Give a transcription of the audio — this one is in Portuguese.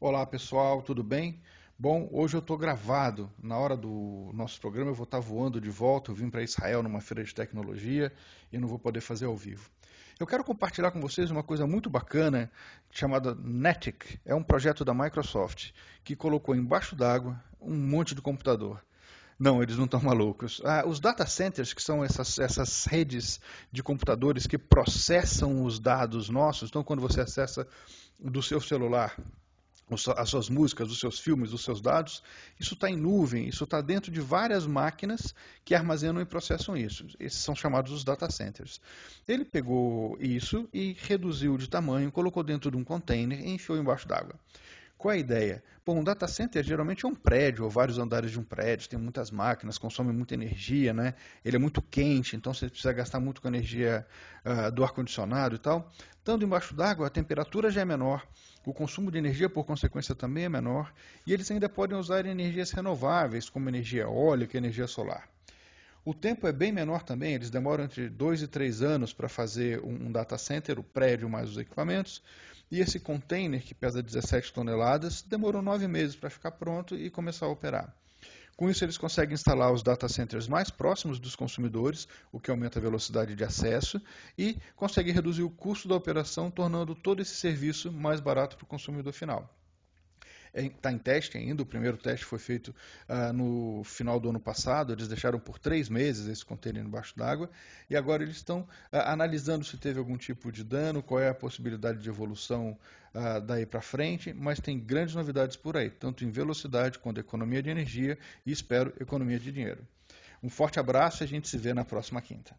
Olá pessoal, tudo bem? Bom, hoje eu estou gravado. Na hora do nosso programa eu vou estar voando de volta. Eu vim para Israel numa feira de tecnologia e não vou poder fazer ao vivo. Eu quero compartilhar com vocês uma coisa muito bacana chamada Netic. É um projeto da Microsoft que colocou embaixo d'água um monte de computador. Não, eles não estão malucos. Ah, os data centers, que são essas, essas redes de computadores que processam os dados nossos, então quando você acessa do seu celular as suas músicas, os seus filmes, os seus dados, isso está em nuvem, isso está dentro de várias máquinas que armazenam e processam isso. Esses são chamados os data centers. Ele pegou isso e reduziu de tamanho, colocou dentro de um container e enfiou embaixo d'água. Qual é a ideia? Bom, um data center geralmente é um prédio, ou vários andares de um prédio, tem muitas máquinas, consome muita energia, né? ele é muito quente, então você precisa gastar muito com a energia uh, do ar-condicionado e tal. Estando embaixo d'água, a temperatura já é menor, o consumo de energia, por consequência, também é menor, e eles ainda podem usar energias renováveis, como energia eólica e energia solar. O tempo é bem menor também, eles demoram entre 2 e 3 anos para fazer um data center, o prédio mais os equipamentos, e esse container, que pesa 17 toneladas, demorou nove meses para ficar pronto e começar a operar. Com isso, eles conseguem instalar os data centers mais próximos dos consumidores, o que aumenta a velocidade de acesso, e conseguem reduzir o custo da operação, tornando todo esse serviço mais barato para o consumidor final está em teste ainda. O primeiro teste foi feito uh, no final do ano passado. Eles deixaram por três meses esse container embaixo d'água e agora eles estão uh, analisando se teve algum tipo de dano, qual é a possibilidade de evolução uh, daí para frente. Mas tem grandes novidades por aí, tanto em velocidade quanto economia de energia e espero economia de dinheiro. Um forte abraço e a gente se vê na próxima quinta.